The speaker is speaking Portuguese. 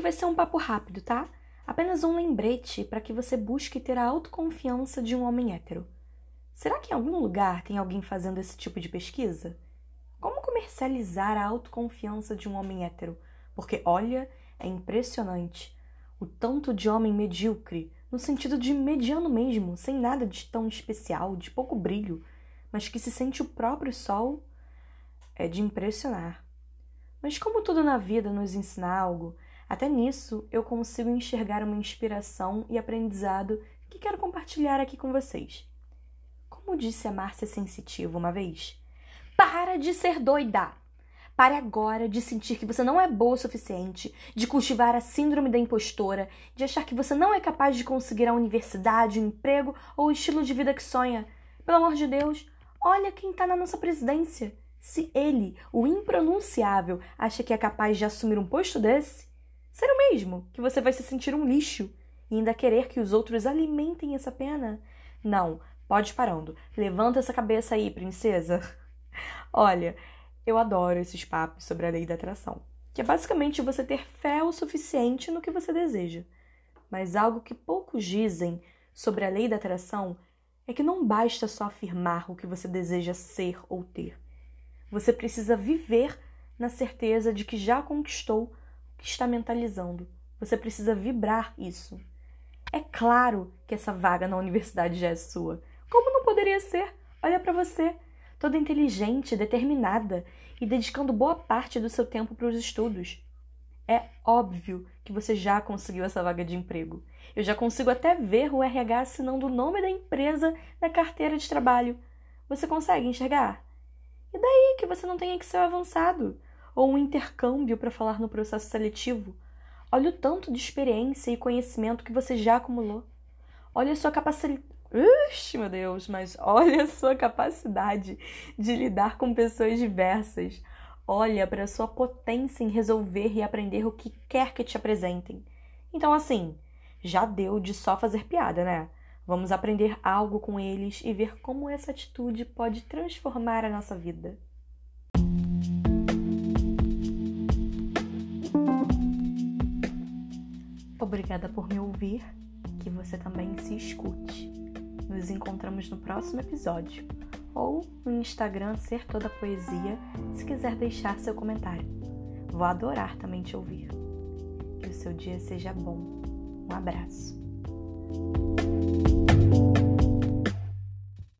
vai ser um papo rápido, tá? Apenas um lembrete para que você busque ter a autoconfiança de um homem hétero. Será que em algum lugar tem alguém fazendo esse tipo de pesquisa? Como comercializar a autoconfiança de um homem hétero? Porque, olha, é impressionante o tanto de homem medíocre, no sentido de mediano mesmo, sem nada de tão especial, de pouco brilho, mas que se sente o próprio sol, é de impressionar. Mas como tudo na vida nos ensina algo, até nisso eu consigo enxergar uma inspiração e aprendizado que quero compartilhar aqui com vocês. Como disse a Márcia Sensitiva uma vez, para de ser doida! Pare agora de sentir que você não é boa o suficiente, de cultivar a síndrome da impostora, de achar que você não é capaz de conseguir a universidade, o emprego ou o estilo de vida que sonha. Pelo amor de Deus, olha quem está na nossa presidência. Se ele, o impronunciável, acha que é capaz de assumir um posto desse, sério mesmo que você vai se sentir um lixo e ainda querer que os outros alimentem essa pena? Não, pode parando. Levanta essa cabeça aí, princesa. Olha, eu adoro esses papos sobre a lei da atração, que é basicamente você ter fé o suficiente no que você deseja. Mas algo que poucos dizem sobre a lei da atração é que não basta só afirmar o que você deseja ser ou ter. Você precisa viver na certeza de que já conquistou que está mentalizando. Você precisa vibrar isso. É claro que essa vaga na universidade já é sua. Como não poderia ser? Olha para você toda inteligente, determinada e dedicando boa parte do seu tempo para os estudos. É óbvio que você já conseguiu essa vaga de emprego. Eu já consigo até ver o RH assinando o nome da empresa na carteira de trabalho. Você consegue enxergar? E daí que você não tenha que ser avançado ou um intercâmbio para falar no processo seletivo? Olha o tanto de experiência e conhecimento que você já acumulou. Olha a sua capacidade Ixi, meu Deus, mas olha a sua capacidade de lidar com pessoas diversas. Olha para a sua potência em resolver e aprender o que quer que te apresentem. Então, assim, já deu de só fazer piada, né? Vamos aprender algo com eles e ver como essa atitude pode transformar a nossa vida. Obrigada por me ouvir, que você também se escute. Nos encontramos no próximo episódio ou no Instagram Ser Toda Poesia, se quiser deixar seu comentário. Vou adorar também te ouvir. Que o seu dia seja bom. Um abraço.